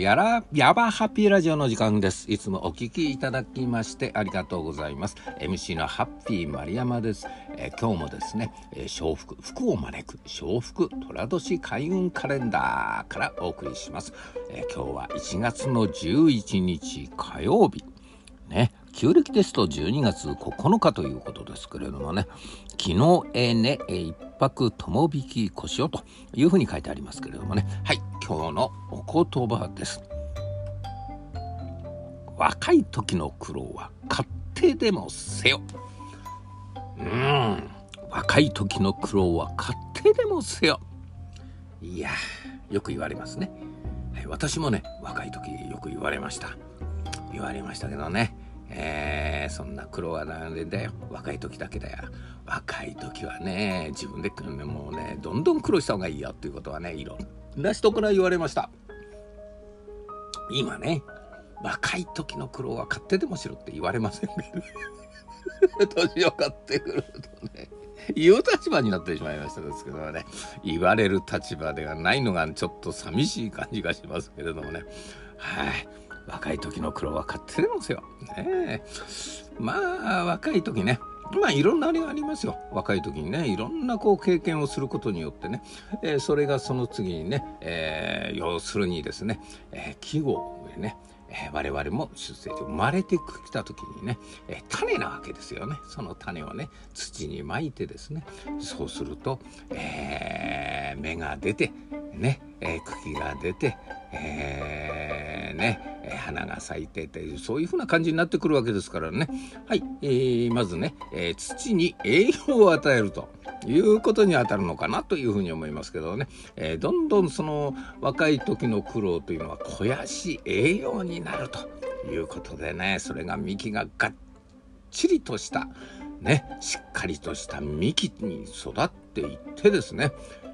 やら、やばハッピーラジオの時間です。いつもお聞きいただきましてありがとうございます。MC のハッピー丸山です。えー、今日もですね、えー、福、福を招く、笑福寅年開運カレンダーからお送りします。えー、今日は1月の11日火曜日。ね、旧暦ですと12月9日ということですけれどもね昨日えね一泊友引き腰をというふうに書いてありますけれどもねはい今日のお言葉です。若い時の苦労は勝手でもせよ。うん。若い時の苦労は勝手でもせよ。いやよく言われますね、はい、私もね若い時よく言われました。言われましたけどね。えー、そんな苦労はなんでだよ。若い時だけだよ。若い時はね自分でもうねどんどん苦労した方がいいよっていうことはねいろんな人から言われました。今ね若い時の苦労は勝手でもしろって言われませんね。年を買ってくるとね言う立場になってしまいましたですけどね。言われる立場ではないのがちょっと寂しい感じがしますけれどもね。はい。若い時の苦労は勝手でますよ。ねまあ若い時ねまあいろんなあれがありますよ。若い時にねいろんなこう経験をすることによってね、えー、それがその次にね、えー、要するにですね、えー、季語でねえー、我々も出生で生まれてきた時にね、えー、種なわけですよね。その種をね土にまいてですねそうすると、えー、芽が出てね、えー、茎が出て、えー、ね、花が咲いててそういうふうな感じになってくるわけですからね。はい、えー、まずね、えー、土に栄養を与えるということにあたるのかなというふうに思いますけどね、えー、どんどんその若い時の苦労というのは肥やし栄養になるということでねそれが幹ががっちりとしたねしっかりとした幹に育っていってですね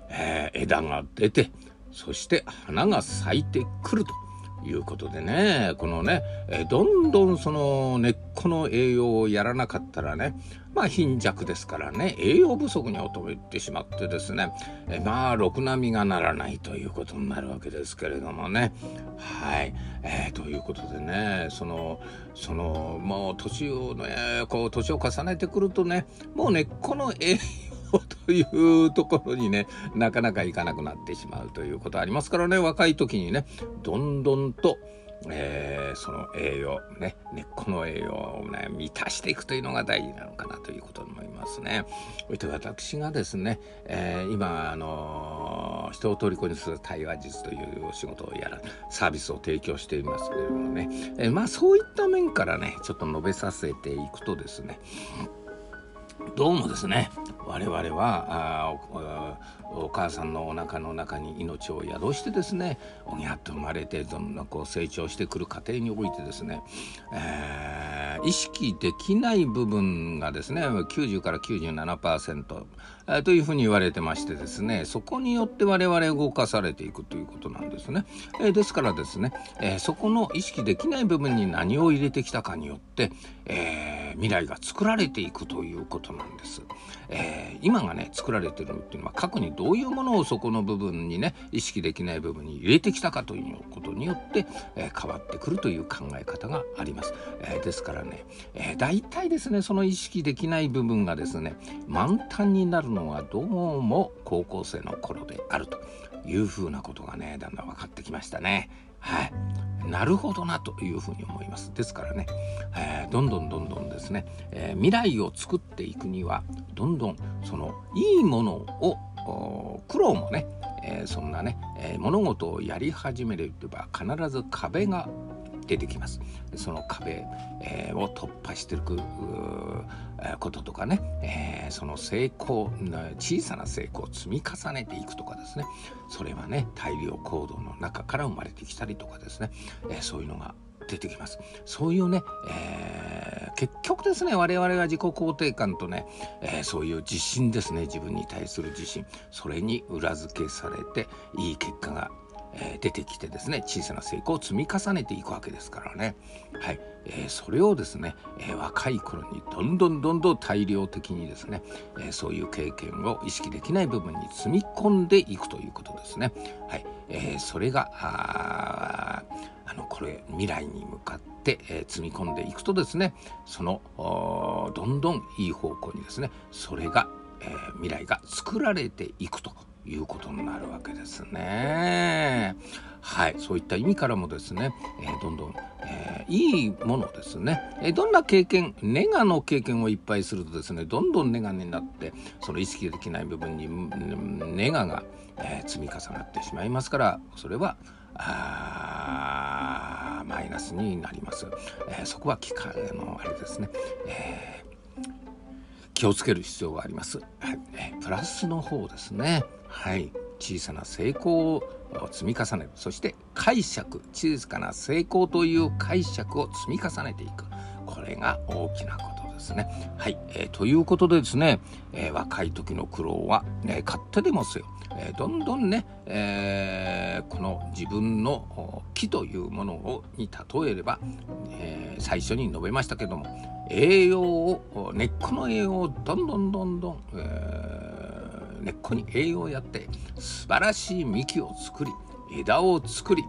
えー、枝が出てそして花が咲いてくると。いうことでねこのね、え、どんどんその根っこの栄養をやらなかったらねまあ貧弱ですからね栄養不足に衰えてしまってですね、え、まあろくな実がならないということになるわけですけれどもね。はい、えー、ということでねそのそのもう年をねこう年を重ねてくるとねもう根っこの栄養というところにねなかなかいかなくなってしまうということありますからね若い時にねどんどんとえー、その栄養ね根っこの栄養をね満たしていくというのが大事なのかなということに思いますね。そして私がですね、えー、今あのー、人を虜にする対話術というお仕事をやらサービスを提供していますけれどもね、え、まあそういった面からねちょっと述べさせていくとですねどうもですね我々はお母さんのお腹の中に命を宿してですねおぎゃっと生まれてどんどんこう成長してくる過程においてですね、えー、意識できない部分がですね90から97%、えー、というふうに言われてましてですねそこによって我々動かされていくということなんですね。えー、ですからですね、えそこの意識できない部分に何を入れてきたかによって、え未来が作られていくということなんです。えー、今がね作られてるっていうのは過去にどういうものをそこの部分にね意識できない部分に入れてきたかということによって、えー、変わってくるという考え方があります。えー、ですからね、えー、大体ですねその意識できない部分がですね満タンになるのはどうも高校生の頃であるというふうなことがねだんだん分かってきましたね。はい、なるほどなというふうに思います。ですからね、えー、どんどんどんどんですね、えー、未来を作っていくにはどんどんそのいいものを苦労もね、えー、そんなね、え物事をやり始めれば必ず壁が出てきます。その壁、えー、を突破していくこととかね、えー、その成功小さな成功を積み重ねていくとかですね。それはね大量行動の中から生まれてきたりとかですね、えー、そういうのが出てきます。そういうね、えー、結局ですね我々は自己肯定感とね、えー、そういう自信ですね。自分に対する自信。それに裏付けされていい結果がえ、出てきてですね小さな成功を積み重ねていくわけですからね、はい。え、それをですね、え、若い頃にどんどんどんどん大量的にですね、えそういう経験を意識できない部分に積み込んでいくということですね。はい。えそれがあのこれ未来に向かって、え積み込んでいくとですねそのどんどんいい方向にですねそれが、え未来が作られていくと。いうことになるわけですね。はい、そういった意味からもですね、えー、どんどん、えー、いいものですね、えー、どんな経験ネガの経験をいっぱいするとですねどんどんネガになってその意識できない部分にネガが、え積み重なってしまいますからそれはあマイナスになります、えそこは機械のあれですね、え気をつける必要があります、はい。プラスの方ですね。はい。小さな成功を積み重ねる。そして解釈小さな成功という解釈を積み重ねていく。これが大きなことですね。はい、えー、ということでですね、えー、若い時の苦労は、ね、勝手でもせよ、えー、どんどんね、えこの自分の木というものをに例えれば、え最初に述べましたけども栄養を根っこの栄養をどんどんどんどん、え根っこに栄養をやって素晴らしい幹を作り枝を作り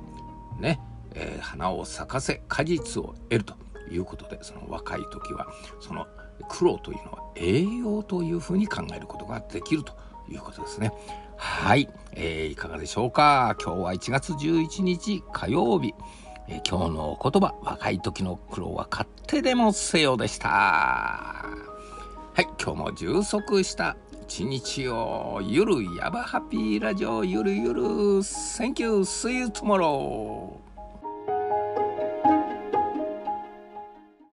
ね、えー、花を咲かせ果実を得るということでその若い時はその苦労というのは栄養というふうに考えることができるということですね。はい、えー、いかがでしょうか？今日は1月11日火曜日、えー、今日のお言葉若い時の苦労は勝手でもせよでした。はい。今日も充足した一日をゆるやばハッピーラジオゆるゆる Thank you see you tomorrow